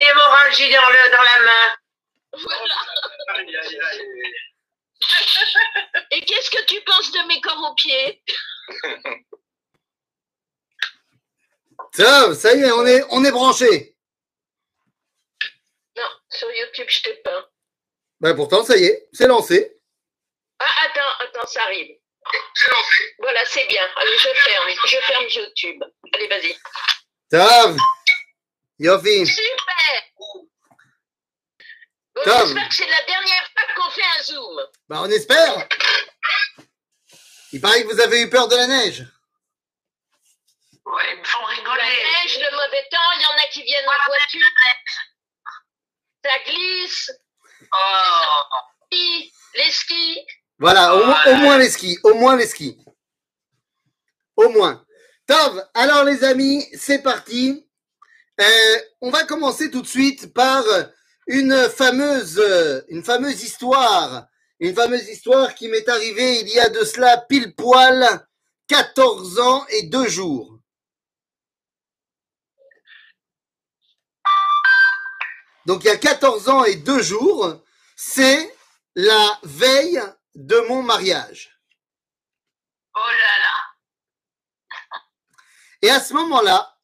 Hémorragie dans, le, dans la main. Voilà. Aïe, aïe, aïe. Et qu'est-ce que tu penses de mes corps aux pieds? Ça, ça y est, on est, on est branché. Non, sur YouTube, je t'ai pas. Ben pourtant, ça y est, c'est lancé. Ah, attends, attends, ça arrive. C'est lancé. Voilà, c'est bien. Allez, je ferme. Je ferme YouTube. Allez, vas-y. Tav, Yofi, Super Bon, Tom. J'espère que c'est la dernière fois qu'on fait un Zoom. bah on espère. Il paraît que vous avez eu peur de la neige. Ouais, ils me font La rigoler. neige, le mauvais temps, il y en a qui viennent en voiture. Ça glisse. Oh. Skis, Les skis. Voilà, au, moins- au moins les skis, au moins les skis. Au moins. Tov, alors les amis, c'est parti. Euh, on va commencer tout de suite par une fameuse, euh, une fameuse histoire. Une fameuse histoire qui m'est arrivée il y a de cela pile poil 14 ans et deux jours. Donc il y a 14 ans et deux jours, c'est la veille de mon mariage. Oh là là. Et à ce moment-là,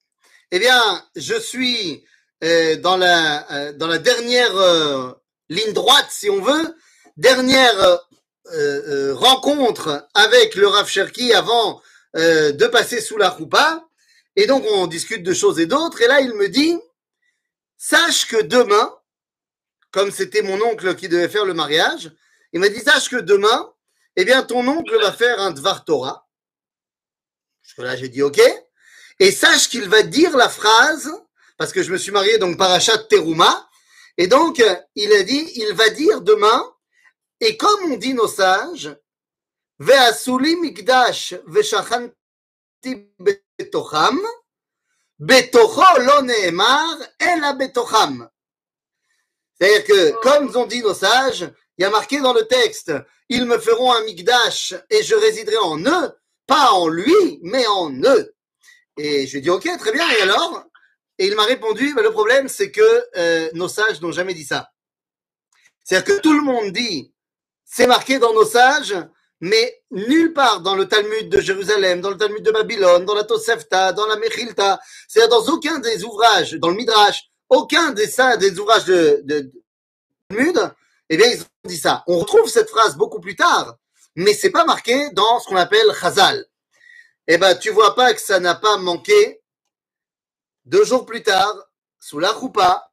eh bien, je suis euh, dans la euh, dans la dernière euh, ligne droite, si on veut, dernière rencontre avec le Rav Cherki avant de passer sous la roupa. Et donc on discute de choses et d'autres. Et là, il me dit, sache que demain, comme c'était mon oncle qui devait faire le mariage, il m'a dit, sache que demain, eh bien, ton oncle va faire un Dvar Torah. Jusque-là, j'ai dit OK. Et sache qu'il va dire la phrase, parce que je me suis marié donc parachat Teruma, et donc il a dit, il va dire demain, et comme on dit nos sages, Ve'asuli mikdash ve'shachanti betocham, betocho lo ne'emar, ela betocham. C'est-à-dire que, comme ont dit nos sages, il y a marqué dans le texte, ils me feront un mikdash et je résiderai en eux, pas en lui, mais en eux. Et je lui ai dit, ok, très bien, et alors? Et il m'a répondu, bah, le problème, c'est que euh, nos sages n'ont jamais dit ça. C'est-à-dire que tout le monde dit, c'est marqué dans nos sages, mais nulle part dans le Talmud de Jérusalem, dans le Talmud de Babylone, dans la Tosefta, dans la Mechilta, c'est-à-dire dans aucun des ouvrages, dans le Midrash, aucun des, ça, des ouvrages de, de, de Talmud, eh bien, ils ont dit ça. On retrouve cette phrase beaucoup plus tard, mais c'est pas marqué dans ce qu'on appelle Chazal. Eh ben, tu vois pas que ça n'a pas manqué. Deux jours plus tard, sous la choupa,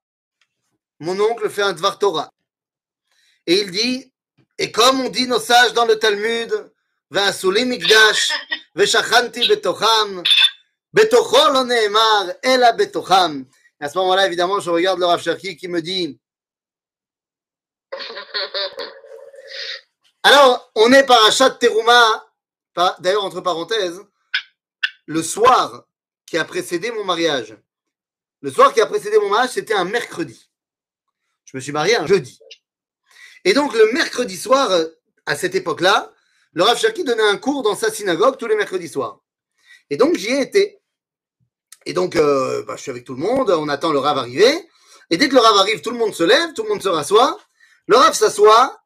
mon oncle fait un Dvar Torah. Et il dit, et comme on dit nos sages dans le Talmud, ve'shachanti betocham, betocho lo ne'emar, ela betocham. Et à ce moment-là, évidemment, je regarde le Rav Cherki qui me dit, alors, on est parachat Teruma, par- d'ailleurs, entre parenthèses, le soir qui a précédé mon mariage. Le soir qui a précédé mon mariage, c'était un mercredi. Je me suis marié un jeudi. Et donc, le mercredi soir, euh, à cette époque-là, le Rav Cherki donnait un cours dans sa synagogue tous les mercredis soirs. Et donc, j'y ai été. Et donc, euh, bah, je suis avec tout le monde, on attend le Rav arriver. Et dès que le Rav arrive, tout le monde se lève, tout le monde se rassoit. Le Rav s'assoit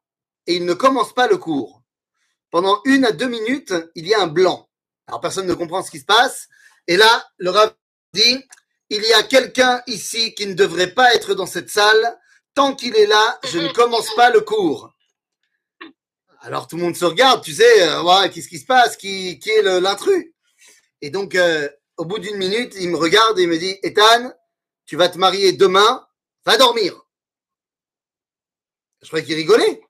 et il ne commence pas le cours. Pendant une à deux minutes, il y a un blanc. Alors personne ne comprend ce qui se passe. Et là, le Rav dit, il y a quelqu'un ici qui ne devrait pas être dans cette salle. Tant qu'il est là, je ne commence pas le cours. Alors tout le monde se regarde, tu sais, euh, ouais, qu'est-ce qui se passe? Qui, qui est l'intrus? Et donc, euh, au bout d'une minute, il me regarde et il me dit, Ethan, tu vas te marier demain, va dormir. Je croyais qu'il rigolait.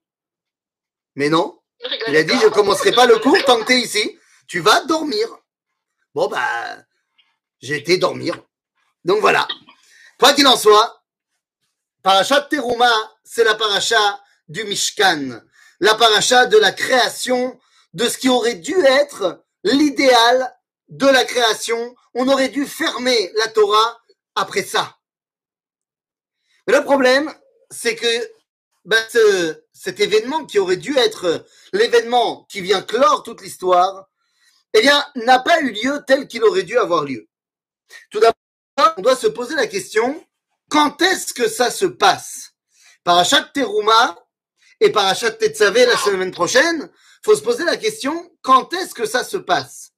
Mais non, il a dit, je ne commencerai pas le cours tant que tu es ici. Tu vas dormir. Bon, bah, j'ai été dormir. Donc voilà. Quoi qu'il en soit, Parachat Teruma, c'est la paracha du Mishkan. La paracha de la création de ce qui aurait dû être l'idéal de la création. On aurait dû fermer la Torah après ça. Mais le problème, c'est que ce- cet événement qui aurait dû être l'événement qui vient clore toute l'histoire, eh bien, n'a pas eu lieu tel qu'il aurait dû avoir lieu. Tout d'abord, on doit se poser la question, quand est-ce que ça se passe? Parachat Teruma et Parachat Tetzavé la semaine prochaine, faut se poser la question, quand est-ce que ça se passe?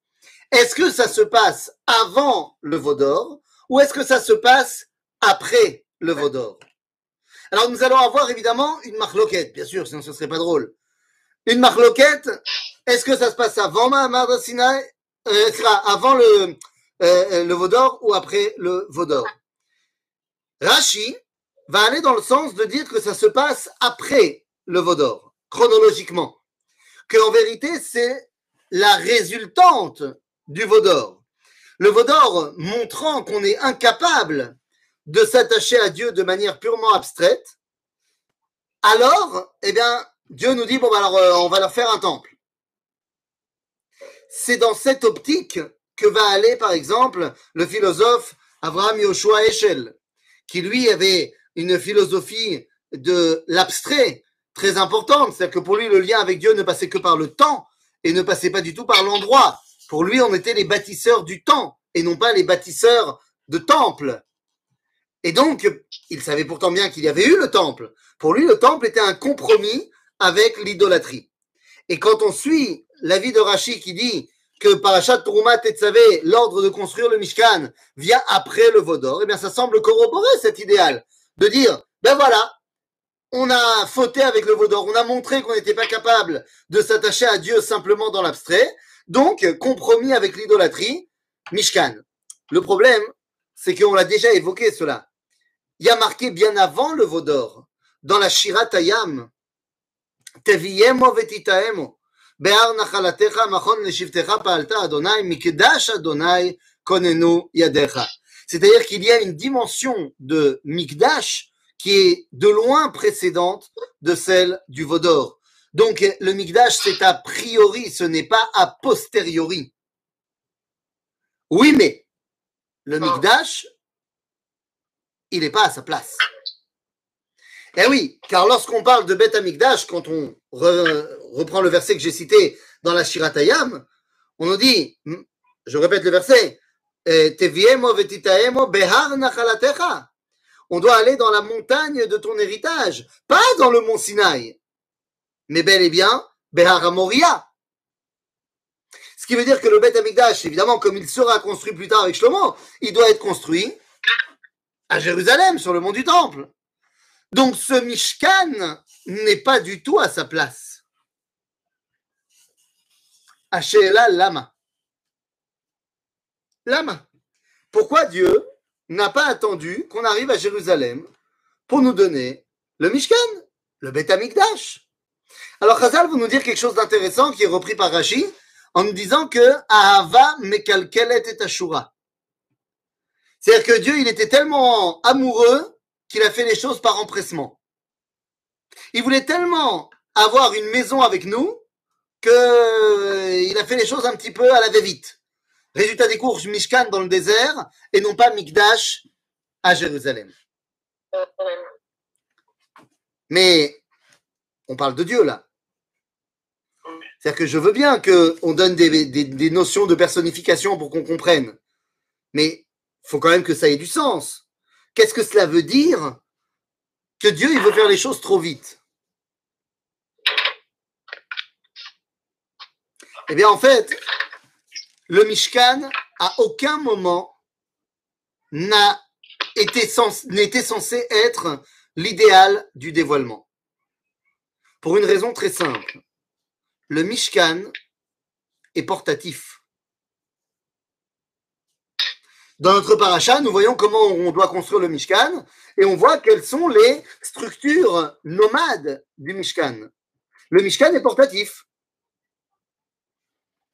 Est-ce que ça se passe avant le Vaudor ou est-ce que ça se passe après le Vaudor Alors nous allons avoir évidemment une marloquette, bien sûr, sinon ce serait pas drôle. Une marloquette, est-ce que ça se passe avant Mahamad euh, avant le, euh, le Vaudor ou après le Vaudor? Rashi va aller dans le sens de dire que ça se passe après le Vaudor, chronologiquement. Que en vérité, c'est la résultante du Vaudor. Le Vaudor montrant qu'on est incapable de s'attacher à Dieu de manière purement abstraite, alors, eh bien, Dieu nous dit, bon, bah, alors, euh, on va leur faire un temple. C'est dans cette optique que va aller, par exemple, le philosophe Abraham Yoshua Eshel, qui lui avait une philosophie de l'abstrait très importante. C'est-à-dire que pour lui, le lien avec Dieu ne passait que par le temps et ne passait pas du tout par l'endroit. Pour lui, on était les bâtisseurs du temps et non pas les bâtisseurs de temples. Et donc, il savait pourtant bien qu'il y avait eu le temple. Pour lui, le temple était un compromis avec l'idolâtrie. Et quand on suit l'avis de Rashi qui dit que Parashat Troumat Tetzavé, l'ordre de construire le Mishkan, vient après le Vaudor, eh bien, ça semble corroborer cet idéal de dire, ben voilà, on a fauté avec le Vaudor, on a montré qu'on n'était pas capable de s'attacher à Dieu simplement dans l'abstrait, donc compromis avec l'idolâtrie, Mishkan. Le problème, c'est qu'on l'a déjà évoqué cela. Il y a marqué bien avant le Vaudor, dans la Shirat Ayam, Teviyemo vetitaemo. C'est-à-dire qu'il y a une dimension de mikdash qui est de loin précédente de celle du Vaudor. Donc le Mikdash, c'est a priori, ce n'est pas a posteriori. Oui, mais le ah. Mikdash, il n'est pas à sa place. Eh oui, car lorsqu'on parle de Beth Amikdash, quand on reprend le verset que j'ai cité dans la Shiratayam, on nous dit, je répète le verset, on doit aller dans la montagne de ton héritage, pas dans le mont Sinaï, mais bel et bien Behar Moria. Ce qui veut dire que le Beth Amikdash, évidemment, comme il sera construit plus tard avec Shlomo, il doit être construit à Jérusalem, sur le mont du Temple. Donc ce Mishkan n'est pas du tout à sa place. Ashela Lama. Lama. Pourquoi Dieu n'a pas attendu qu'on arrive à Jérusalem pour nous donner le Mishkan, le Beth Amikdash Alors Chazal va nous dire quelque chose d'intéressant qui est repris par Rashi en nous disant que Ahava mekalkelet et Ashura. C'est-à-dire que Dieu, il était tellement amoureux qu'il a fait les choses par empressement. Il voulait tellement avoir une maison avec nous qu'il a fait les choses un petit peu à la va-vite. Résultat des courses, Mishkan dans le désert et non pas Mikdash à Jérusalem. Mais on parle de Dieu là. C'est-à-dire que je veux bien qu'on donne des, des, notions de personnification pour qu'on comprenne. Mais il faut quand même que ça ait du sens. Qu'est-ce que cela veut dire que Dieu il veut faire les choses trop vite Eh bien, en fait, le Mishkan, à aucun moment, n'a n'était censé être l'idéal du dévoilement. Pour une raison très simple. Le Mishkan est portatif. Dans notre paracha, nous voyons comment on doit construire le Mishkan et on voit quelles sont les structures nomades du Mishkan. Le Mishkan est portatif.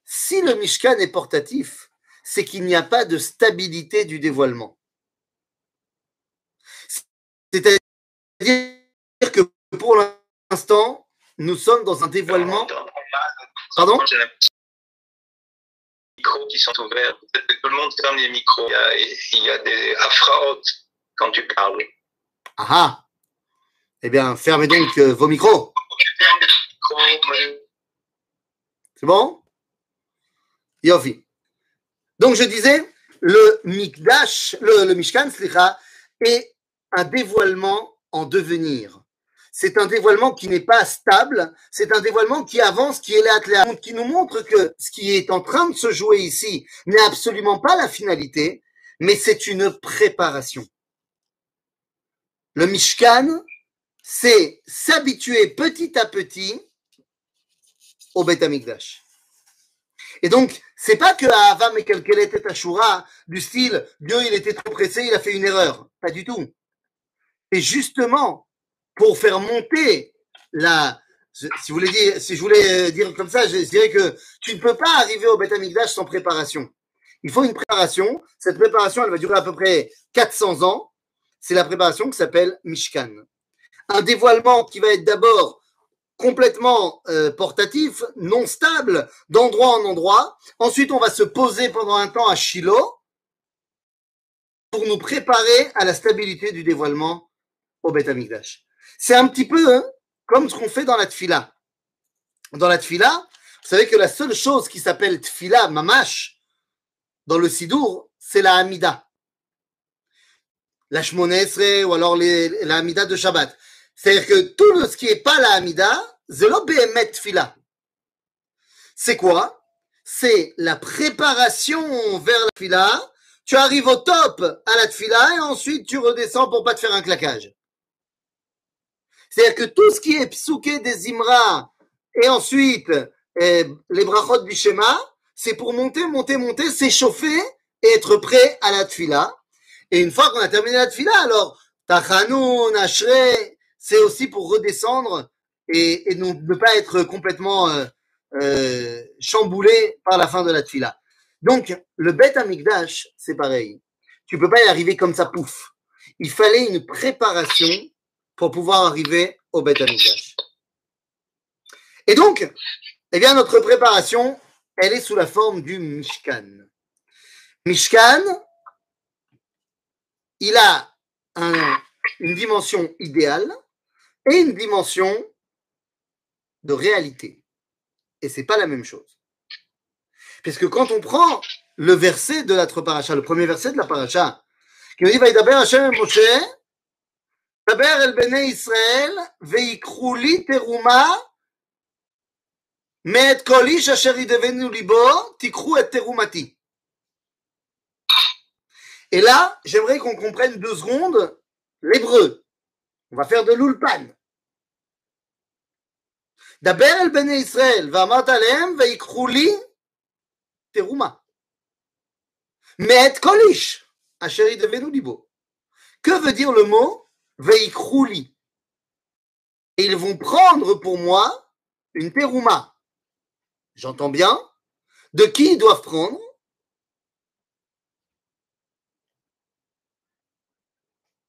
Si le Mishkan est portatif, c'est qu'il n'y a pas de stabilité du dévoilement. C'est-à-dire que pour l'instant, nous sommes dans un dévoilement. Pardon? Qui sont ouverts. Tout le monde ferme les micros. Il y a, des afraotes quand tu parles. Ah ah Eh bien, fermez donc euh, vos micros. C'est bon? Yofi. Donc, je disais, le Mikdash, le, le Mishkan, est un dévoilement en devenir. C'est un dévoilement qui n'est pas stable, c'est un dévoilement qui avance, qui est là, qui nous montre que ce qui est en train de se jouer ici n'est absolument pas la finalité, mais c'est une préparation. Le Mishkan, c'est s'habituer petit à petit au Beth Amikdash. Et donc, c'est pas que Avam et quel était Ashura, du style, Dieu, il était trop pressé, il a fait une erreur. Pas du tout. Et justement, pour faire monter la, si vous voulez dire, si je voulais dire comme ça, je dirais que tu ne peux pas arriver au Beth Amikdash sans préparation. Il faut une préparation. Cette préparation, elle va durer à peu près 400 ans. C'est la préparation qui s'appelle Mishkan. Un dévoilement qui va être d'abord complètement euh, portatif, non stable, d'endroit en endroit. Ensuite, on va se poser pendant un temps à Shiloh pour nous préparer à la stabilité du dévoilement au Beth Amikdash. C'est un petit peu hein, comme ce qu'on fait dans la tfila. Dans la tfila, vous savez que la seule chose qui s'appelle tfila, mamash, dans le sidour, c'est la Hamida. La Shmonesre ou alors les, la Hamida de Shabbat. C'est-à-dire que tout ce qui n'est pas la Hamida, c'est behemet tfila. C'est quoi? C'est la préparation vers la tfila. Tu arrives au top à la tfila et ensuite tu redescends pour pas te faire un claquage. C'est-à-dire que tout ce qui est psouké des imra et ensuite eh, les brachot du schéma, c'est pour monter, monter, monter, s'échauffer et être prêt à la tfila. Et une fois qu'on a terminé la tfila, alors tachanoun, ashre, c'est aussi pour redescendre et, et ne pas être complètement euh, euh, chamboulé par la fin de la tfila. Donc, le Bet Amikdash, c'est pareil. Tu peux pas y arriver comme ça, pouf. Il fallait une préparation pour pouvoir arriver au Bet Amikdash. Et donc, eh bien, notre préparation, elle est sous la forme du Mishkan. Mishkan, il a un, une dimension idéale et une dimension de réalité. Et c'est pas la même chose. Puisque quand on prend le verset de notre paracha, le premier verset de la paracha, qui nous dit Vaïdaber Moshe, Daber el bnei Israël, veikru li teruma, met kol ish asher yidevenu libo, tikru et terumati. Et là, j'aimerais qu'on comprenne deux secondes l'hébreu. On va faire de l'ulpan. דבר אל בני ישראל, ואמרת להם, ויקחו לי תרומה. מאת כל איש אשר ידבנו ליבו. Que veut dire le mot Veikru li Et ils vont prendre pour moi une terouma. J'entends bien. De qui ils doivent prendre?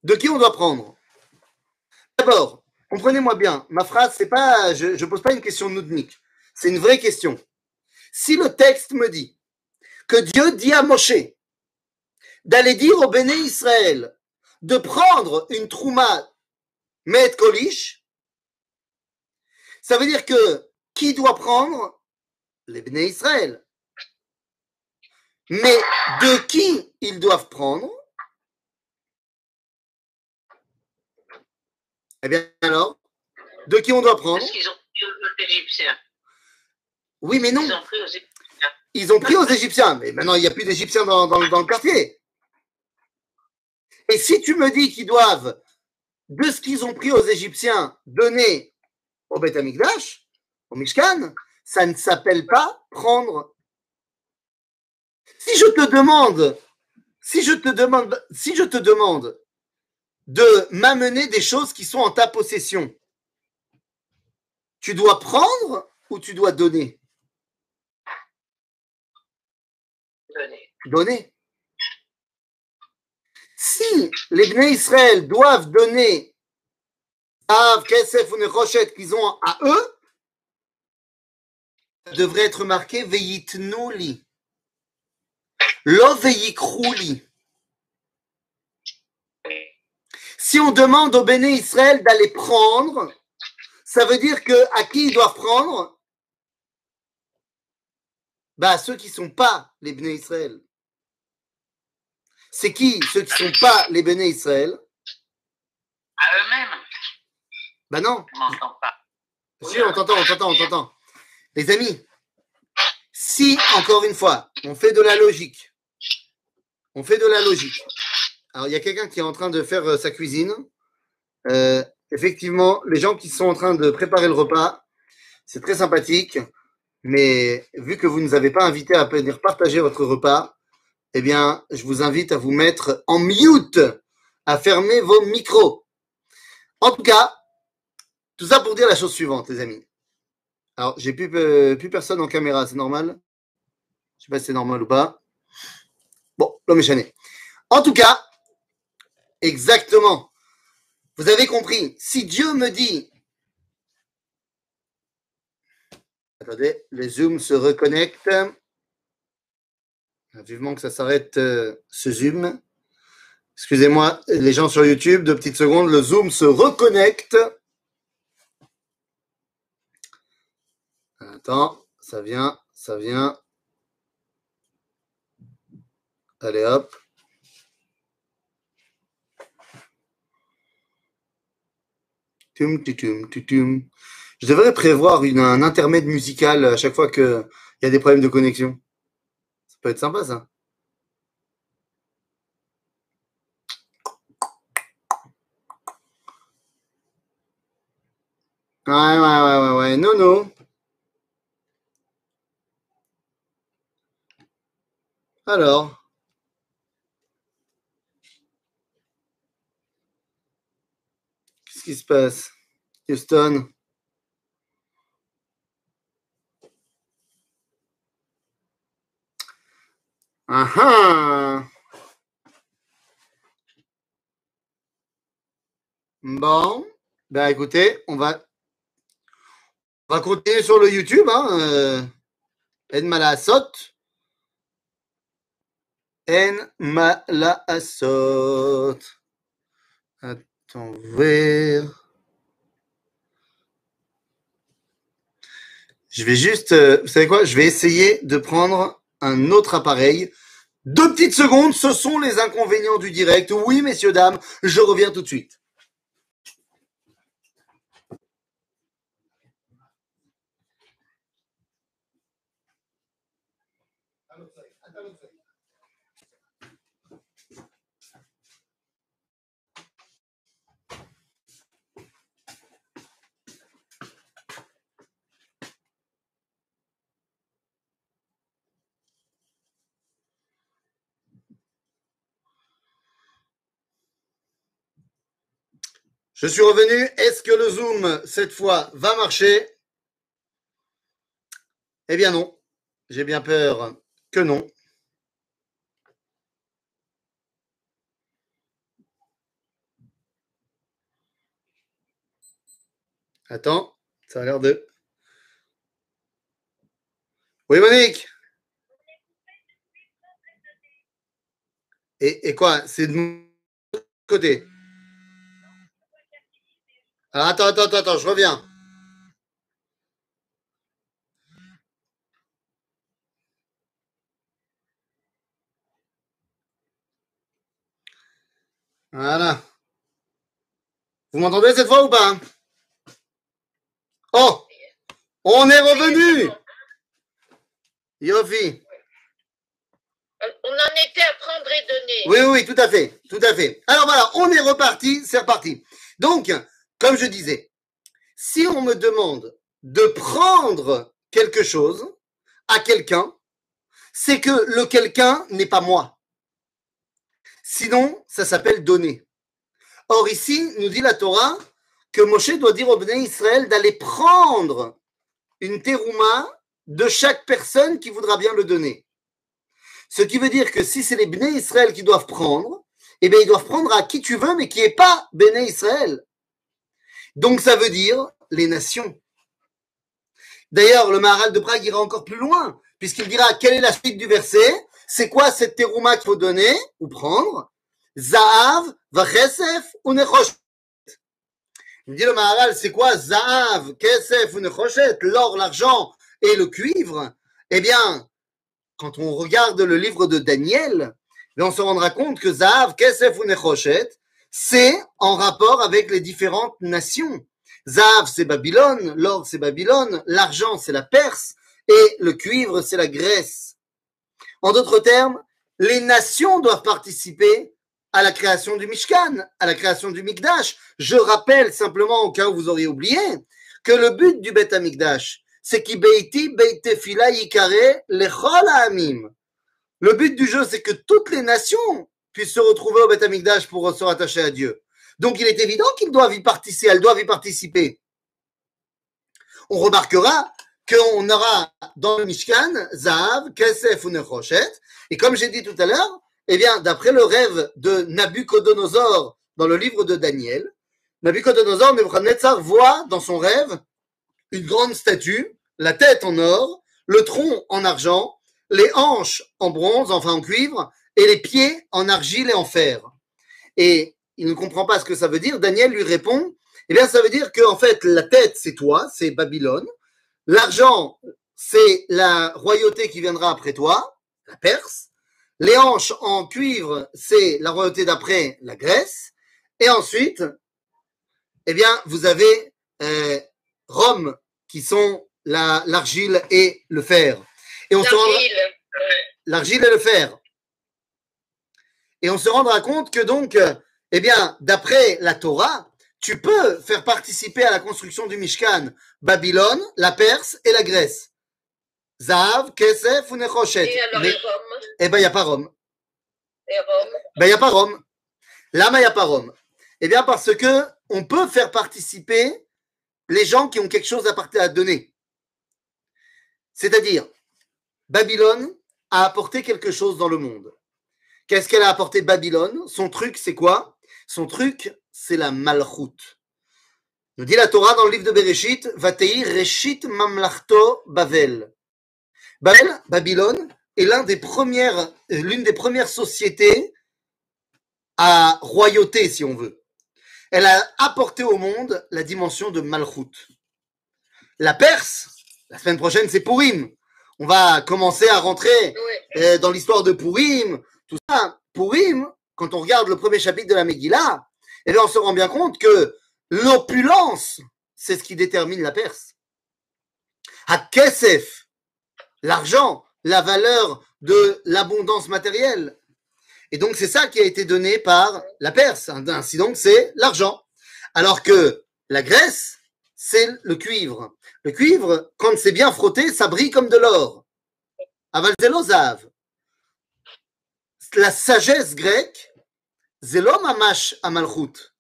De qui on doit prendre? D'abord, comprenez-moi bien, ma phrase, c'est pas, je ne pose pas une question noudnique, c'est une vraie question. Si le texte me dit que Dieu dit à Moshe d'aller dire au béné Israël de prendre une trouma met kolish, ça veut dire que qui doit prendre? Les béné Israël. Mais de qui ils doivent prendre? Eh bien alors, de qui on doit prendre? Parce qu'ils ont pris aux Égyptiens. Oui, mais non. Ils ont pris aux Égyptiens. Ils ont pris aux Égyptiens, mais maintenant il n'y a plus d'Égyptiens dans, dans- dans le quartier. Et si tu me dis qu'ils doivent, de ce qu'ils ont pris aux Égyptiens, donner au Beth Amikdash, au Mishkan, ça ne s'appelle pas prendre. Si je te demande, si je te demande, si je te demande de m'amener des choses qui sont en ta possession, tu dois prendre ou tu dois donner? Donnés. donner. Si les Bnei Israël doivent donner Av, Kesef ou qu'ils ont à eux, ça devrait être marqué Veyitnu li. Lo. Si on demande aux Béné Israël d'aller prendre, ça veut dire que à qui ils doivent prendre? Bah, à ceux qui ne sont pas les Béné Israël. C'est qui ceux qui ne sont pas les Béné Israël? À eux-mêmes, Bah non. on m'entend pas. Si, on t'entend, on t'entend, on t'entend. Les amis, si, encore une fois, on fait de la logique, on fait de la logique. Alors, il y a quelqu'un qui est en train de faire euh, sa cuisine. Euh, effectivement, les gens qui sont en train de préparer le repas, c'est très sympathique. Mais vu que vous ne nous avez pas invité à venir partager votre repas, eh bien, je vous invite à vous mettre en mute, à fermer vos micros. En tout cas, tout ça pour dire la chose suivante, les amis. Alors, j'ai plus, euh, plus personne en caméra, c'est normal? Je sais pas si c'est normal ou pas. Bon, l'homme est chané. En tout cas, exactement. Vous avez compris. Si Dieu me dit. Attendez, les zooms se reconnectent. Vivement que ça s'arrête euh, ce zoom. Excusez-moi, les gens sur YouTube, deux petites secondes, le zoom se reconnecte. Attends, ça vient, ça vient. Allez hop. Tum, tutum, tutum. Je devrais prévoir un intermède musical à chaque fois qu'il y a des problèmes de connexion. Peut être sympa ça. Ouais, ouais, ouais, ouais, ouais. Non, non. Alors. Qu'est-ce qui se passe? Houston Ah ah Bon, ben écoutez, on va, on va continuer sur le YouTube. Hein, euh, En Malasot. En Malasot. Attends, voir. Je vais juste, euh, vous savez quoi Je vais essayer de prendre un autre appareil. Deux petites secondes, ce sont les inconvénients du direct. Oui, messieurs, dames, je reviens tout de suite. Je suis revenu. Est-ce que le Zoom, cette fois, va marcher? Eh bien non. J'ai bien peur que non. Attends, ça a l'air de... Oui, Monique et, et quoi? C'est de mon côté alors, attends, attends, attends, je reviens. Voilà. Vous m'entendez cette fois ou pas Oh On est revenu Yofi. On on en était à prendre et donner. Oui, oui, tout à fait, tout à fait. Alors voilà, on est reparti, c'est reparti. Donc, comme je disais, si on me demande de prendre quelque chose à quelqu'un, c'est que le quelqu'un n'est pas moi. Sinon, ça s'appelle donner. Or ici, nous dit la Torah que Moshe doit dire au Bnei Israël d'aller prendre une terouma de chaque personne qui voudra bien le donner. Ce qui veut dire que si c'est les Bnei Israël qui doivent prendre, eh bien, ils doivent prendre à qui tu veux, mais qui n'est pas Bnei Israël. Donc, ça veut dire les nations. D'ailleurs, le Maharal de Prague ira encore plus loin, puisqu'il dira quelle est la suite du verset, c'est quoi cette terouma qu'il faut donner ou prendre? Zahav, Vachesef ou Nechoshet. Il dit le Maharal, c'est quoi? Zahav, Kesef ou Nechoshet L'or, l'argent et le cuivre? Eh bien, quand on regarde le livre de Daniel, on se rendra compte que Zahav, Kesef ou Nechoshet, c'est en rapport avec les différentes nations. Zav, c'est Babylone, l'or, c'est Babylone, l'argent, c'est la Perse, et le cuivre, c'est la Grèce. En d'autres termes, les nations doivent participer à la création du Mishkan, à la création du Mikdash. Je rappelle simplement, au cas où vous auriez oublié, que le but du Bet Amikdash, c'est qui beiti beitefila yikare lechol ha'amim. Le but du jeu, c'est que toutes les nations puissent se retrouver au Bet Amikdash pour se rattacher à Dieu. Donc il est évident qu'ils doivent y participer, elles doivent y participer. On remarquera qu'on aura dans le Mishkan Zahav, Kesef ou Nechoshet. Et comme j'ai dit tout à l'heure, eh bien, d'après le rêve de Nabucodonosor dans le livre de Daniel, Nabucodonosor, Nebuchadnezzar voit dans son rêve une grande statue, la tête en or, le tronc en argent, les hanches en bronze, enfin en cuivre, et les pieds en argile et en fer. Et il ne comprend pas ce que ça veut dire. Daniel lui répond, eh bien, ça veut dire que, en fait, la tête, c'est toi, c'est Babylone. L'argent, c'est la royauté qui viendra après toi, la Perse. Les hanches en cuivre, c'est la royauté d'après, la Grèce. Et ensuite, eh bien, vous avez euh, Rome, qui sont la- l'argile et le fer. Et on se l'argile et le fer. Et on se rendra compte que donc, euh, eh bien, d'après la Torah, tu peux faire participer à la construction du Mishkan Babylone, la Perse et la Grèce. Zahav, Kesef ou Nechoshet. Et alors, Mais, et Rome eh ben, il n'y a pas Rome. Et Rome Ben, il n'y a pas Rome. Lama, il n'y a pas Rome. Eh bien, parce que on peut faire participer les gens qui ont quelque chose à, à donner. C'est-à-dire, Babylone a apporté quelque chose dans le monde. Qu'est-ce qu'elle a apporté Babylone? Son truc, c'est quoi? Son truc, c'est la malchoute. Nous dit la Torah dans le livre de Bereshit, Vatei Reshit Mamlachto Bavel. Babel, Babylone, est l'un des premières, euh, l'une des premières sociétés à royauté, si on veut. Elle a apporté au monde la dimension de Malchut. La Perse, la semaine prochaine, c'est Purim. On va commencer à rentrer Oui. euh, dans l'histoire de Purim, tout ça. Purim, quand on regarde le premier chapitre de la Megillah, eh bien, on se rend bien compte que l'opulence, c'est ce qui détermine la Perse. Hakesef, l'argent, la valeur de l'abondance matérielle. Et donc, c'est ça qui a été donné par la Perse. Ainsi donc, c'est l'argent. Alors que la Grèce, c'est le cuivre. Le cuivre, quand c'est bien frotté, ça brille comme de l'or. Aval. La sagesse grecque, zelo mamash amalchut.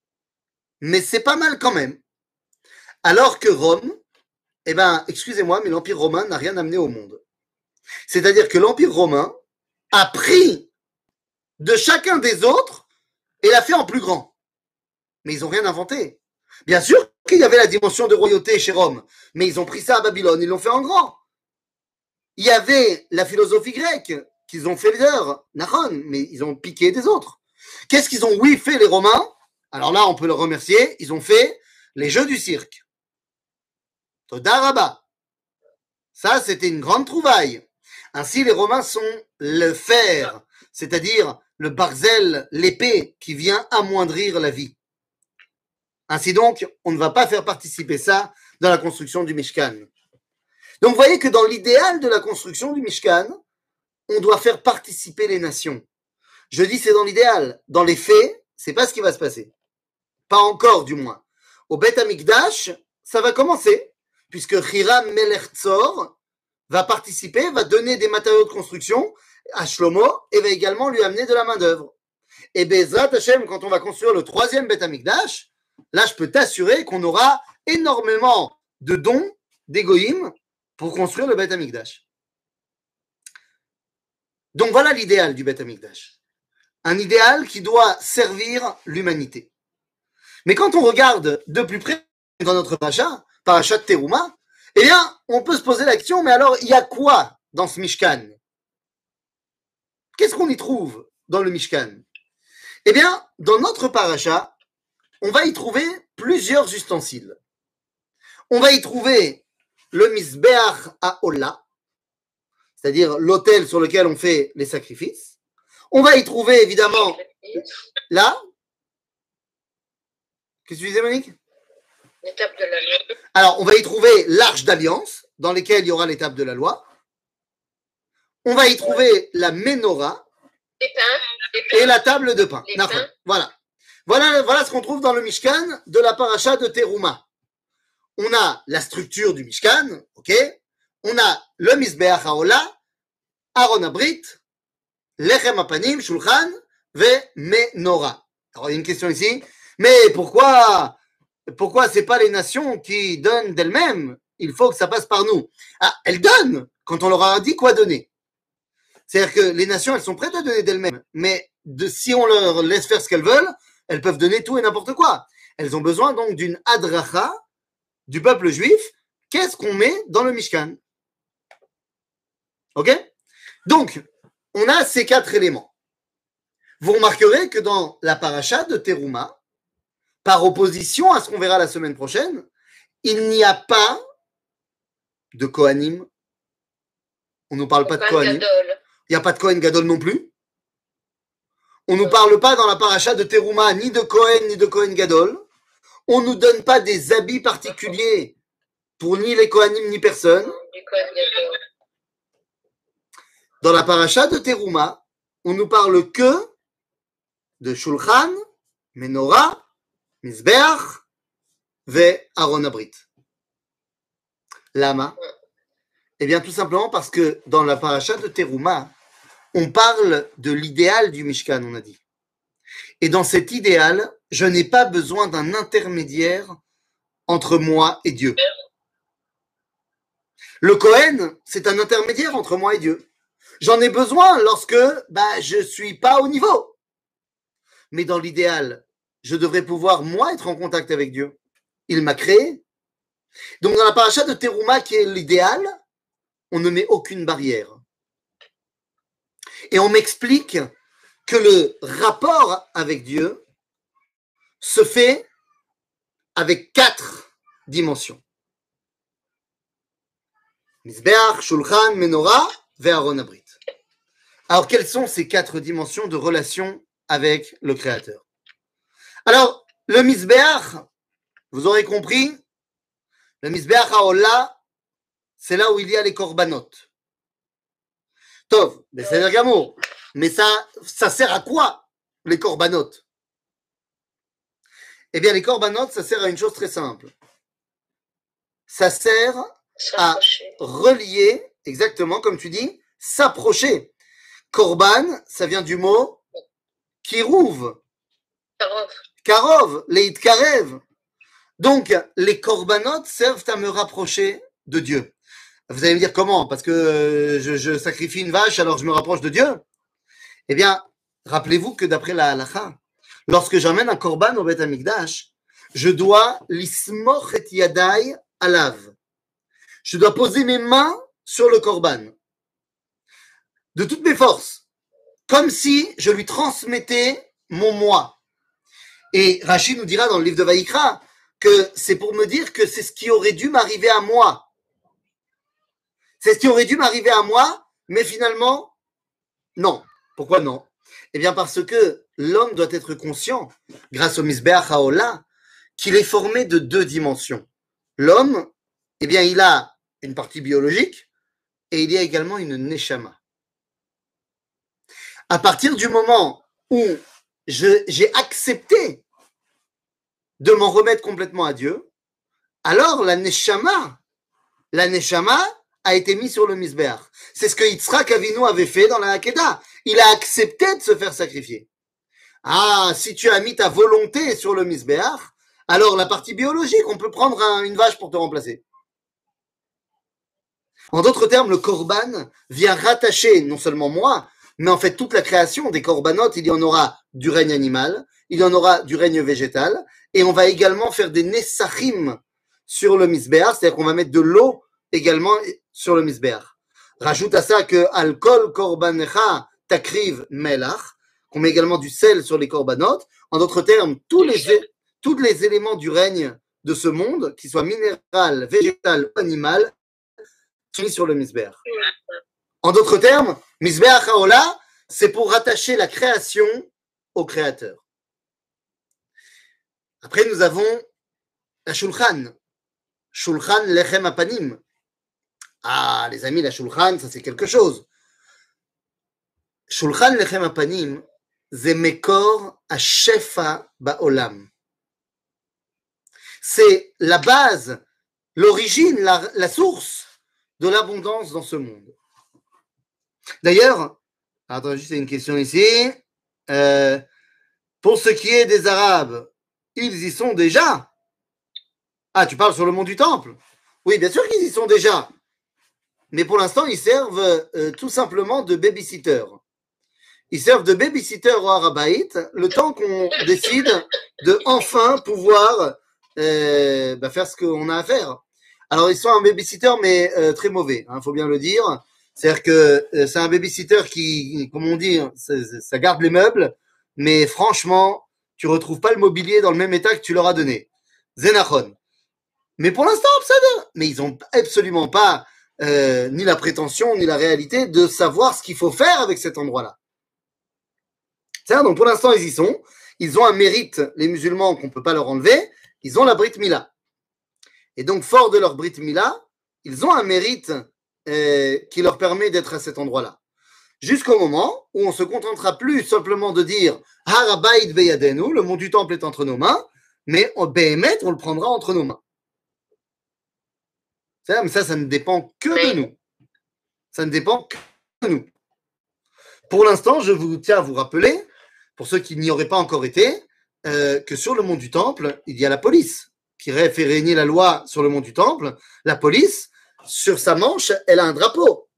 Mais c'est pas mal quand même. Alors que Rome, eh ben, excusez-moi, mais l'Empire romain n'a rien amené au monde. C'est-à-dire que l'Empire romain a pris de chacun des autres et l'a fait en plus grand. Mais ils n'ont rien inventé. Bien sûr qu'il y avait la dimension de royauté chez Rome, mais ils ont pris ça à Babylone, ils l'ont fait en grand. Il y avait la philosophie grecque qu'ils ont fait leur, Nahon, mais ils ont piqué des autres. Qu'est-ce qu'ils ont, oui, fait les Romains? Alors là, on peut leur remercier, ils ont fait les jeux du cirque. Toda Rabba. Ça, c'était une grande trouvaille. Ainsi, les Romains sont le fer, c'est-à-dire le barzel, l'épée qui vient amoindrir la vie. Ainsi donc, on ne va pas faire participer ça dans la construction du Mishkan. Donc, vous voyez que dans l'idéal de la construction du Mishkan, on doit faire participer les nations. Je dis c'est dans l'idéal. Dans les faits, c'est pas ce qui va se passer. Pas encore, du moins. Au Bet Amikdash, ça va commencer, puisque Hiram Melertzor va participer, va donner des matériaux de construction à Shlomo et va également lui amener de la main-d'œuvre. Et Bezrat Hashem, quand on va construire le troisième Bet Amikdash, là, je peux t'assurer qu'on aura énormément de dons d'égoïm pour construire le Bet Amikdash. Donc voilà l'idéal du Bet Amikdash. Un idéal qui doit servir l'humanité. Mais quand on regarde de plus près dans notre pacha, parachat de Teruma, eh bien, on peut se poser la question, mais alors, il y a quoi dans ce Mishkan? Qu'est-ce qu'on y trouve dans le Mishkan? Eh bien, dans notre paracha, on va y trouver plusieurs ustensiles. On va y trouver le Misbeach à Ola, c'est-à-dire l'autel sur lequel on fait les sacrifices. On va y trouver évidemment là, Qu'est-ce que tu disais, Monique? L'étape de la loi. Alors, on va y trouver l'arche d'alliance, dans lesquelles il y aura l'étape de la loi. On va y trouver la menorah Les pains. Les pains. et la table de pain. Voilà. Voilà, voilà ce qu'on trouve dans le Mishkan de la paracha de Teruma. On a la structure du Mishkan, ok? On a le Mizbeach Haola, Aaron Abrit, Lechem Apanim, Shulchan, Ve Menorah. Alors, il y a une question ici. Mais pourquoi, pourquoi c'est pas les nations qui donnent d'elles-mêmes? Il faut que ça passe par nous. Ah, elles donnent quand on leur a dit quoi donner. C'est-à-dire que les nations, elles sont prêtes à donner d'elles-mêmes. Mais si on leur laisse faire ce qu'elles veulent, elles peuvent donner tout et n'importe quoi. Elles ont besoin donc d'une adracha du peuple juif. Qu'est-ce qu'on met dans le Mishkan? Ok? Donc, on a ces quatre éléments. Vous remarquerez que dans la paracha de Teruma, par opposition à ce qu'on verra la semaine prochaine, il n'y a pas de Kohanim. On ne nous parle pas de Kohanim. Il n'y a pas de Kohen Gadol non plus. On ne nous parle pas dans la paracha de Teruma ni de Kohen ni de Kohen Gadol. On ne nous donne pas des habits particuliers pour ni les Kohanim ni personne. Dans la paracha de Teruma, on nous parle que de Shulchan, Menorah, Mizbeach, Ve Aaron Abrit. Lama. Eh bien, tout simplement parce que dans la paracha de Teruma, on parle de l'idéal du Mishkan, on a dit. Et dans cet idéal, je n'ai pas besoin d'un intermédiaire entre moi et Dieu. Le Kohen, c'est un intermédiaire entre moi et Dieu. J'en ai besoin lorsque bah, je suis pas au niveau. Mais dans l'idéal, je devrais pouvoir, moi, être en contact avec Dieu. Il m'a créé. Donc, dans la paracha de Teruma, qui est l'idéal, on ne met aucune barrière. Et on m'explique que le rapport avec Dieu se fait avec quatre dimensions. Shulchan, Menorah. Alors, quelles sont ces quatre dimensions de relation avec le Créateur? Alors, le Mizbeach, vous aurez compris, le Mizbeach Haolah, c'est là où il y a les korbanot. Tov, mais c'est gamour. Mais ça, ça sert à quoi, les korbanot Eh bien, les korbanot, ça sert à une chose très simple. Ça sert S'approcher. relier, exactement comme tu dis, s'approcher. Korban, ça vient du mot kirouv, Karov. karov, leit karev. Donc, les korbanot servent à me rapprocher de Dieu. Vous allez me dire comment? Parce que euh, je, je sacrifie une vache, alors je me rapproche de Dieu Eh bien, rappelez-vous que d'après la halacha, lorsque j'emmène un korban au Beth Amikdash, je dois l'ismoch et yadai alav. Je dois poser mes mains sur le korban de toutes mes forces, comme si je lui transmettais mon moi. Et Rachid nous dira dans le livre de Vaïkra que c'est pour me dire que c'est ce qui aurait dû m'arriver à moi. C'est ce qui aurait dû m'arriver à moi, mais finalement, non. Pourquoi non? Eh bien parce que l'homme doit être conscient, grâce au Misbeach Haolah, qu'il est formé de deux dimensions. L'homme, eh bien, il a une partie biologique et il y a également une neshama. À partir du moment où j'ai accepté de m'en remettre complètement à Dieu, alors la neshama, la neshama a été mise sur le misbeach. C'est ce que Yitzhak Avinu avait fait dans la Hakeda. Il a accepté de se faire sacrifier. Ah, si tu as mis ta volonté sur le misbeach, alors la partie biologique, on peut prendre un- une vache pour te remplacer. En d'autres termes, le korban vient rattacher non seulement moi, mais en fait toute la création des corbanotes, il y en aura du règne animal, il y en aura du règne végétal, et on va également faire des nessachim sur le misbéar, c'est-à-dire qu'on va mettre de l'eau également sur le misbéar. Rajoute à ça que alcool korbanecha takriv melach, qu'on met également du sel sur les corbanotes. En d'autres termes, tous les, tous les éléments du règne de ce monde, qu'ils soient minéral, végétal ou animal, sont mis sur le misbéar. En d'autres termes, Mizbeach c'est pour rattacher la création au créateur. Après, nous avons la Shulchan. Shulchan Lechem Apanim. Ah, les amis, la Shulchan, ça c'est quelque chose. Shulchan Lechem Apanim, c'est Mekor Shefa Baolam. C'est la base, l'origine, la source de l'abondance dans ce monde. D'ailleurs, attends, juste une question ici. Euh, pour ce qui est des Arabes, ils y sont déjà? Ah, tu parles sur le mont du Temple? Oui, bien sûr qu'ils y sont déjà. Mais pour l'instant, ils servent euh, tout simplement de babysitter. Ils servent de babysitter au Harabaït le temps qu'on décide de enfin pouvoir euh, bah, faire ce qu'on a à faire. Alors, ils sont un babysitter, mais très mauvais, il faut bien le dire. C'est-à-dire que euh, c'est un babysitter qui, comme on dit, ça, ça garde les meubles, mais franchement, tu retrouves pas le mobilier dans le même état que tu leur as donné. Zenachon. Mais pour l'instant, Mais ils ont absolument pas euh, ni la prétention, ni la réalité de savoir ce qu'il faut faire avec cet endroit-là. C'est-à-dire, donc pour l'instant, ils y sont. Ils ont un mérite, les musulmans, qu'on peut pas leur enlever. Ils ont la Brit Mila. Et donc, fort de leur Brit Mila, ils ont un mérite qui leur permet d'être à cet endroit-là. Jusqu'au moment où on se contentera plus simplement de dire Harabait Beyadenu, le mont du temple est entre nos mains, mais au on le prendra entre nos mains. Ça, mais ça, ça ne dépend que de nous. Ça ne dépend que de nous. Pour l'instant, je vous tiens à vous rappeler, pour ceux qui n'y auraient pas encore été, euh, que sur le mont du Temple, il y a la police qui fait régner la loi sur le mont du Temple. La police, sur sa manche, elle a un drapeau.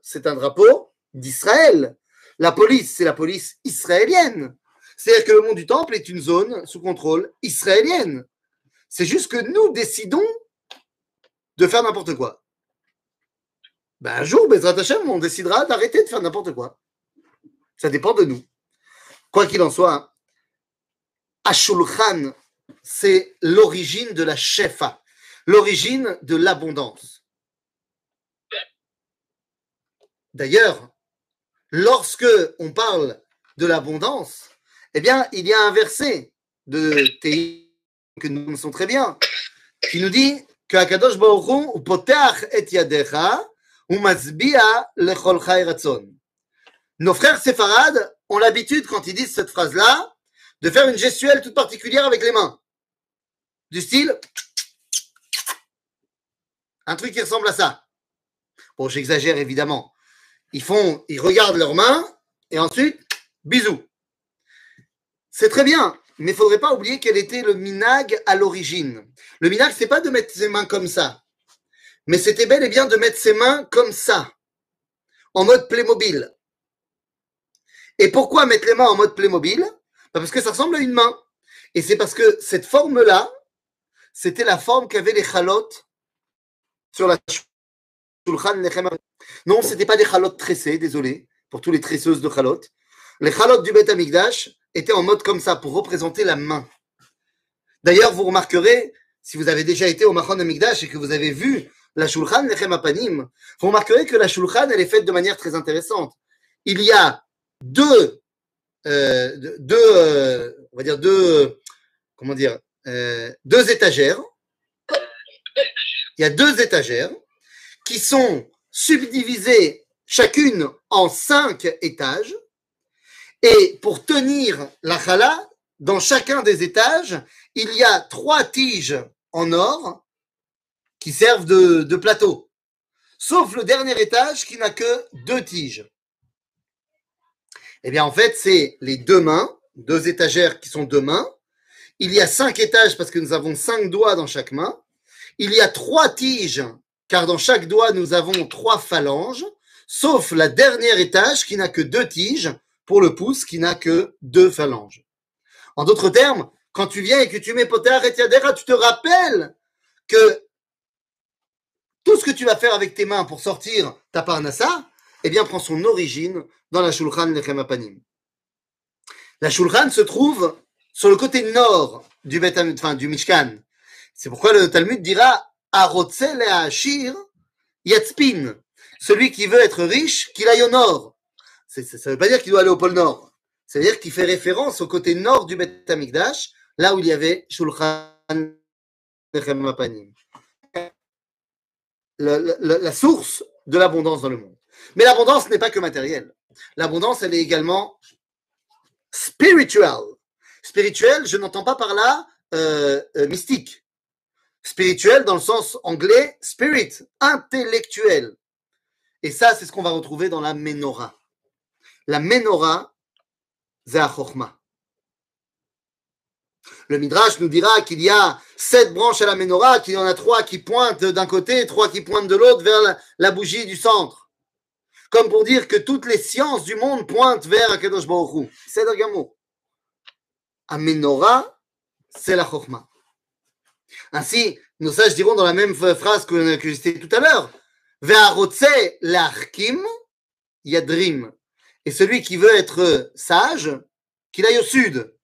C'est un drapeau d'Israël. La police, c'est la police israélienne. C'est-à-dire que le mont du Temple est une zone sous contrôle israélienne. C'est juste que nous décidons de faire n'importe quoi. Ben, un jour, Bezrat Hashem, on décidera d'arrêter de faire n'importe quoi. Ça dépend de nous. Quoi qu'il en soit, Ashulchan, c'est l'origine de la shefa, l'origine de l'abondance. D'ailleurs, lorsque on parle de l'abondance, eh bien, il y a un verset de Théi que nous connaissons très bien, qui nous dit que. Nos frères séfarades ont l'habitude, quand ils disent cette phrase-là, de faire une gestuelle toute particulière avec les mains. Du style, un truc qui ressemble à ça. Bon, j'exagère évidemment. Ils font, ils regardent leurs mains et ensuite, bisous. C'est très bien, mais il ne faudrait pas oublier quel était le minag à l'origine. Le minag, c'est pas de mettre ses mains comme ça, mais c'était bel et bien de mettre ses mains comme ça, en mode Playmobil. Et pourquoi mettre les mains en mode Playmobil? Bah, Parce que ça ressemble à une main. Et c'est parce que cette forme-là, c'était la forme qu'avaient les chalotes sur la. Non, ce n'était pas des chalotes tressées, désolé, pour tous les tresseuses de chalotes. Les chalotes du Beth Amikdash étaient en mode comme ça, pour représenter la main. D'ailleurs, vous remarquerez, si vous avez déjà été au Machon Amikdash et que vous avez vu la shulchan lechem apanim, vous remarquerez que la shulchan, elle est faite de manière très intéressante. Il y a deux, euh, deux euh, on va dire deux, comment dire, euh, deux étagères. Il y a deux étagères qui sont subdivisées chacune en cinq étages. Et pour tenir la chala, dans chacun des étages, il y a trois tiges en or qui servent de, de plateau. Sauf le dernier étage qui n'a que deux tiges. Eh bien, en fait, c'est les deux mains, deux étagères qui sont deux mains. Il y a cinq étages parce que nous avons cinq doigts dans chaque main. Il y a trois tiges, car dans chaque doigt, nous avons trois phalanges, sauf la dernière étage qui n'a que deux tiges pour le pouce qui n'a que deux phalanges. En d'autres termes, quand tu viens et que tu mets poter et tiadera, tu te rappelles que tout ce que tu vas faire avec tes mains pour sortir ta parnassa, eh bien, prend son origine dans la Shulchan Lechem Apanim. La Shulchan se trouve sur le côté nord du, du Mishkan. C'est pourquoi le Talmud dira Yatzpin. Celui qui veut être riche, qu'il aille au nord. Ça ne veut pas dire qu'il doit aller au pôle nord. Ça veut dire qu'il fait référence au côté nord du Bet Amikdash, là où il y avait Shulchan la source de l'abondance dans le monde. Mais l'abondance n'est pas que matérielle. L'abondance, elle est également spirituelle. Spirituelle, je n'entends pas par là euh, euh, mystique. Spirituel dans le sens anglais, spirit, intellectuel. Et ça, c'est ce qu'on va retrouver dans la menorah. La menorah, c'est la. Le Midrash nous dira qu'il y a sept branches à la menorah, qu'il y en a trois qui pointent d'un côté et trois qui pointent de l'autre vers la, la bougie du centre. Comme pour dire que toutes les sciences du monde pointent vers Akadosh Baruch. C'est Gamour. À menorah, c'est la chokhmah. Ainsi, nos sages diront dans la même phrase que, que j'ai tout à l'heure, l'arkim yadrim. Et celui qui veut être sage, qu'il aille au sud.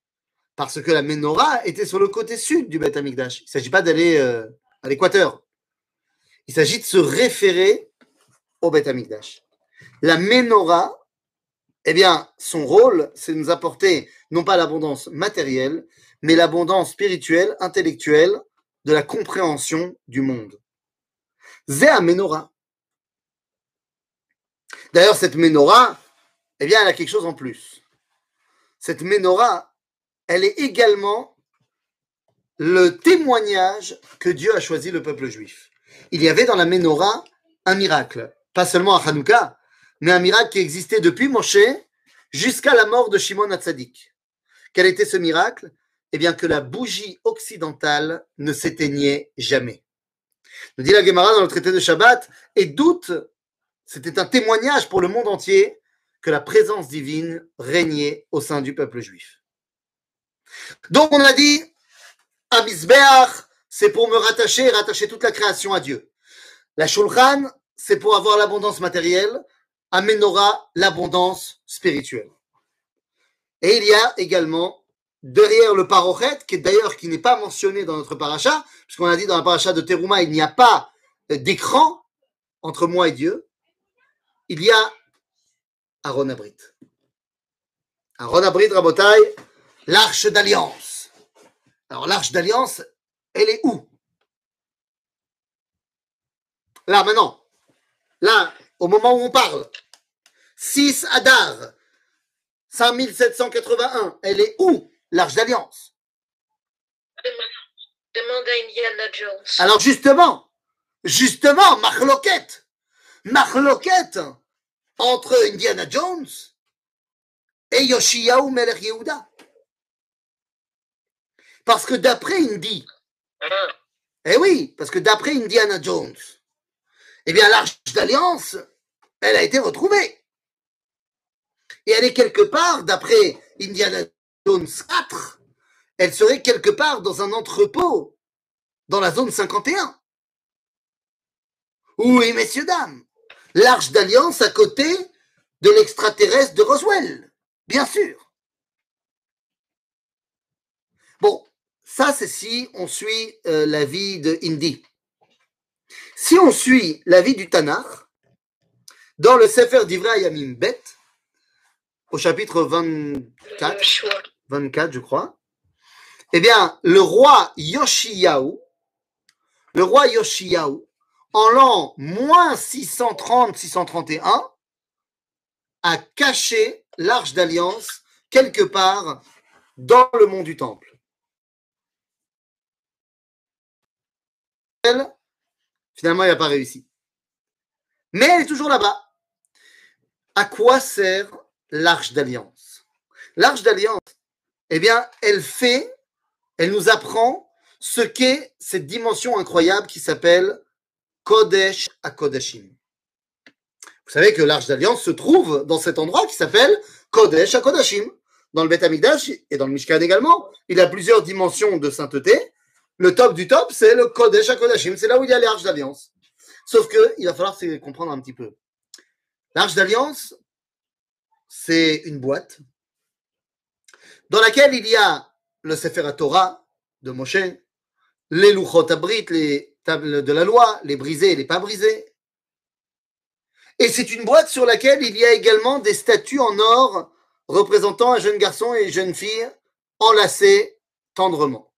Parce que la menorah était sur le côté sud du Beth Amikdash. Il ne s'agit pas d'aller euh, à l'équateur. Il s'agit de se référer au Beth Amikdash. La menorah, eh bien, son rôle, c'est de nous apporter non pas l'abondance matérielle, mais l'abondance spirituelle, intellectuelle, de la compréhension du monde. Zéa menorah. D'ailleurs, cette menorah, eh bien, elle a quelque chose en plus. Cette menorah, elle est également le témoignage que Dieu a choisi le peuple juif. Il y avait dans la menorah un miracle, pas seulement à Hanouka, mais un miracle qui existait depuis Moshe jusqu'à la mort de Shimon Hatzadik. Quel était ce miracle? Eh bien, que la bougie occidentale ne s'éteignait jamais. Nous dit la Gemara dans le traité de Shabbat, et doute, c'était un témoignage pour le monde entier que la présence divine régnait au sein du peuple juif. Donc on a dit, Abisbeach, c'est pour me rattacher et rattacher toute la création à Dieu. La Shulchan, c'est pour avoir l'abondance matérielle. Amenora, l'abondance spirituelle. Et il y a également, derrière le parochet, qui est d'ailleurs qui n'est pas mentionné dans notre paracha, puisqu'on a dit dans la paracha de Teruma, il n'y a pas d'écran entre moi et Dieu, il y a Aaron Abrit. Aaron Abrit, Rabotai, l'arche d'alliance. Alors l'arche d'alliance, elle est où? Là, maintenant. Là, au moment où on parle. 6 Adar, 5781. Elle est où, l'arche d'alliance Demande à Indiana Jones. Alors justement, justement, Marloquette. Marloquette entre Indiana Jones et Yoshiyahu Melech Yehuda. Parce que d'après Indy, Ah, eh oui, parce que d'après Indiana Jones, eh bien l'arche d'alliance, elle a été retrouvée. Et elle est quelque part, d'après Indiana Jones 4, elle serait quelque part dans un entrepôt dans la zone 51. Oui, messieurs, dames, l'arche d'alliance à côté de l'extraterrestre de Roswell, bien sûr. Bon, ça c'est si on suit euh, la vie de Indy. Si on suit la vie du Tanakh, dans le Sefer d'Ivra Yamim Bet, au chapitre 24, le choix. 24, je crois, eh bien, le roi Yoshiyahu, le roi Yoshiyahu, en l'an moins 630-631, a caché l'arche d'alliance quelque part dans le mont du Temple. Elle, Finalement, il n'a pas réussi. Mais elle est toujours là-bas. À quoi sert l'arche d'alliance? L'arche d'alliance, eh bien, elle fait, elle nous apprend ce qu'est cette dimension incroyable qui s'appelle Kodesh à Kodashim. Vous savez que l'arche d'alliance se trouve dans cet endroit qui s'appelle Kodesh à Kodashim. Dans le Beth Amikdash et dans le Mishkan également, il a plusieurs dimensions de sainteté. Le top du top, c'est le Kodesh à Kodashim. C'est là où il y a les arches d'alliance. Sauf que il va falloir se comprendre un petit peu. L'arche d'alliance, c'est une boîte dans laquelle il y a le Sefer Torah de Moshe, les Luchot Abrit, les tables de la loi, les brisés et les pas brisés. Et c'est une boîte sur laquelle il y a également des statues en or représentant un jeune garçon et une jeune fille enlacés tendrement.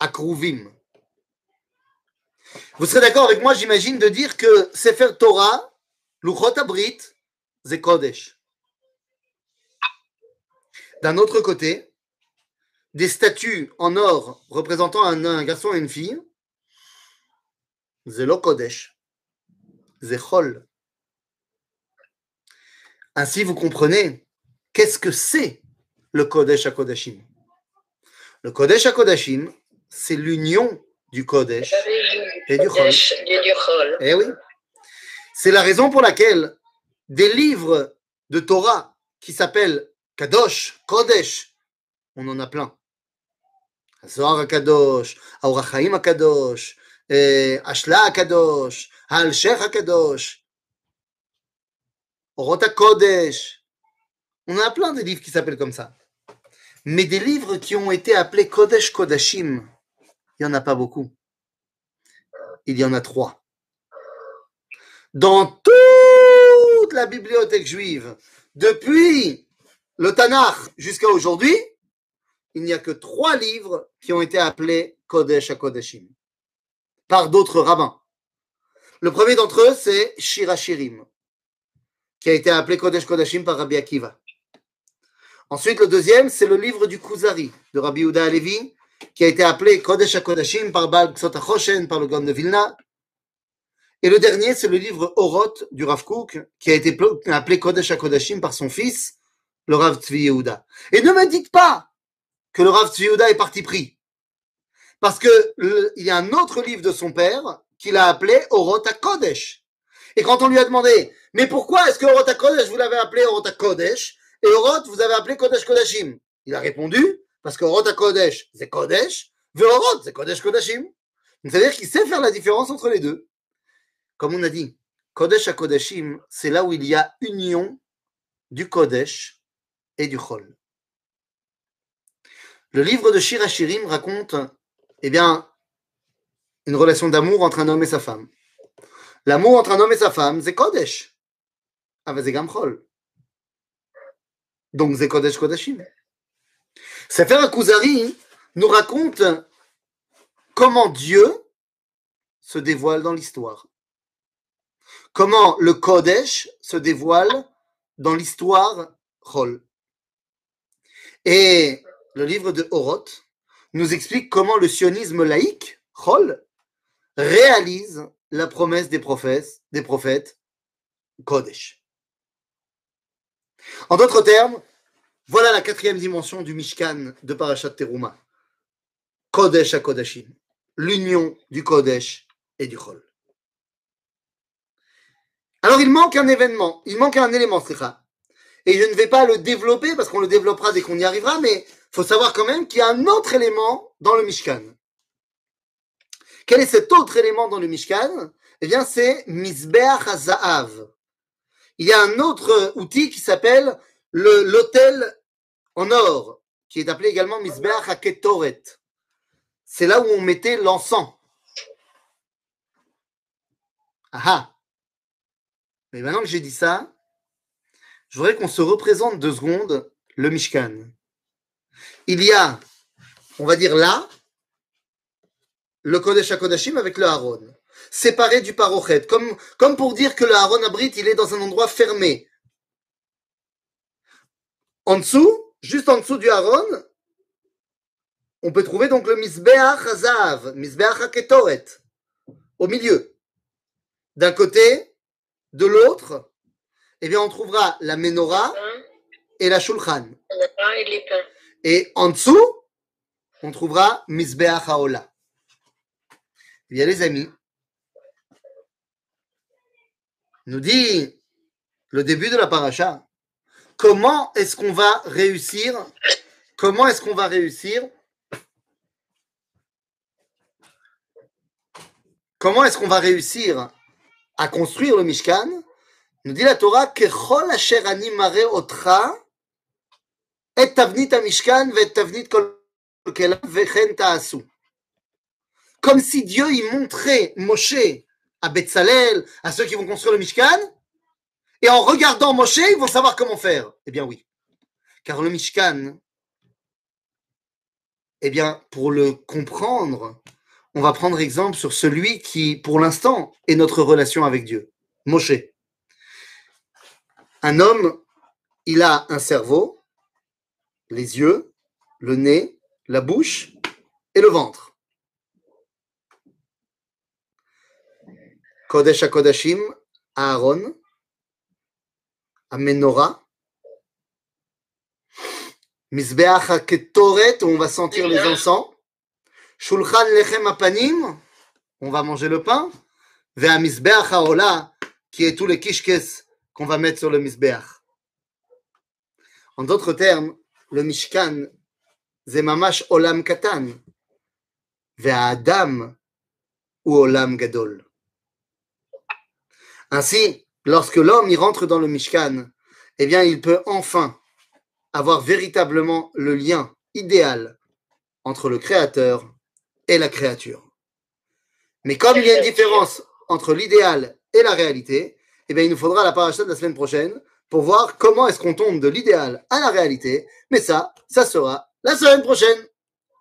Akrouvim. Vous serez d'accord avec moi, j'imagine, de dire que Sefer Torah, Luchot Abrit, c'est Kodesh. D'un autre côté, des statues en or représentant un, un garçon et une fille, c'est lo Kodesh, c'est Chol. Ainsi, vous comprenez qu'est-ce que c'est le Kodesh à Kodashim. Le Kodesh à Kodashim, c'est l'union du Kodesh et du Chol. Kodesh et du Chol. Eh oui. C'est la raison pour laquelle des livres de Torah qui s'appellent Kadosh, Kodesh, on en a plein. Zohar Kadosh, Aurachaim Kadosh, Ashla Kadosh, Al-Sheikh Kadosh, Orota Kodesh. On a plein de livres qui s'appellent comme ça. Mais des livres qui ont été appelés Kodesh Kodashim, il n'y en a pas beaucoup. Il y en a trois. Dans toute la bibliothèque juive, depuis le Tanakh jusqu'à aujourd'hui, il n'y a que trois livres qui ont été appelés Kodesh à Kodashim par d'autres rabbins. Le premier d'entre eux, c'est Shirachirim, qui a été appelé Kodesh Kodashim par Rabbi Akiva. Ensuite, le deuxième, c'est le livre du Kuzari de Rabbi Yehuda Alevi, qui a été appelé Kodesh HaKodashim par Baal Ksot HaChoshen, par le Gaon de Vilna. Et le dernier, c'est le livre Oroth du Rav Kook, qui a été appelé Kodesh HaKodashim par son fils, le Rav Tzvi Yehuda. Et ne me dites pas que le Rav Tzvi Yehuda est parti pris. Parce que il y a un autre livre de son père qu'il a appelé Oroth HaKodesh. Et quand on lui a demandé, mais pourquoi est-ce que Oroth HaKodesh, vous l'avez appelé Oroth HaKodesh, et Oroth, vous avez appelé Kodesh Kodashim Il a répondu, parce que Oroth HaKodesh, c'est Kodesh, et Oroth, c'est Kodesh Kodashim. C'est-à-dire qu'il sait faire la différence entre les deux. Comme on a dit, Kodesh HaKodashim, c'est là où il y a union du Kodesh et du Chol. Le livre de Shir Hashirim raconte, eh bien, une relation d'amour entre un homme et sa femme. L'amour entre un homme et sa femme, c'est Kodesh. Ah, mais c'est Gamchol. Donc, c'est Kodesh Kodashim. Sefer Akuzari nous raconte comment Dieu se dévoile dans l'histoire. Comment le Kodesh se dévoile dans l'histoire Chol. Et le livre de Horoth nous explique comment le sionisme laïque, Chol, réalise la promesse des prophètes, des prophètes Kodesh. En d'autres termes, voilà la quatrième dimension du Mishkan de Parashat Teruma. Kodesh à Kodashim, l'union du Kodesh et du Chol. Alors il manque un événement, il manque un élément, Slicha. Et je ne vais pas le développer parce qu'on le développera dès qu'on y arrivera, mais il faut savoir quand même qu'il y a un autre élément dans le Mishkan. Quel est cet autre élément dans le Mishkan? Eh bien, c'est Mizbeach HaZa'av. Il y a un autre outil qui s'appelle le l'autel en or, qui est appelé également Mizbeach HaKetoret. C'est là où on mettait l'encens. Ah ah Mais maintenant que j'ai dit ça, je voudrais qu'on se représente deux secondes le Mishkan. Il y a, on va dire là, le Kodesh HaKodashim avec le Aaron, séparé du Parochet, comme, pour dire que le Aaron Abrit, il est dans un endroit fermé. En dessous, juste en dessous du Aaron, on peut trouver donc le Mizbeach Hazav, Mizbeach HaKetoret, au milieu. D'un côté, de l'autre, eh bien, on trouvera la menorah et la shulchan. Et en dessous, on trouvera Mizbeach Haola. Eh bien, les amis, nous dit le début de la paracha, comment est-ce qu'on va réussir? Comment est-ce qu'on va réussir? Comment est-ce qu'on va réussir à construire le Mishkan? Nous dit la Torah. Comme si Dieu y montrait Moshe à Betzalel, à ceux qui vont construire le Mishkan, et en regardant Moshe, ils vont savoir comment faire. Eh bien oui, car le Mishkan, eh bien, pour le comprendre, on va prendre exemple sur celui qui, pour l'instant, est notre relation avec Dieu, Moshe. Un homme, il a un cerveau, les yeux, le nez, la bouche et le ventre. Kodesh HaKodashim, Aaron, Amenora, Mizbeach HaKetoret, où on va sentir les encens, Shulchan Lechem Apanim, on va manger le pain, Vea Mizbeach HaOla, qui est tous les kishkes qu'on va mettre sur le Mizbeach. En d'autres termes, le Mishkan, c'est mamash Olam Katan, Vea Adam ou Olam Gadol. Ainsi, lorsque l'homme y rentre dans le Mishkan, eh bien, il peut enfin avoir véritablement le lien idéal entre le Créateur et la créature. Mais comme il y a une différence entre l'idéal et la réalité, eh bien, il nous faudra la paracha de la semaine prochaine pour voir comment est-ce qu'on tombe de l'idéal à la réalité. Mais ça, ça sera la semaine prochaine.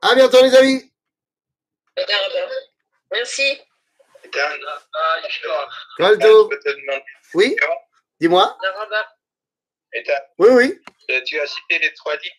À bientôt, les amis. Merci. Oui, dis-moi. Oui, oui. tu as cité les trois livres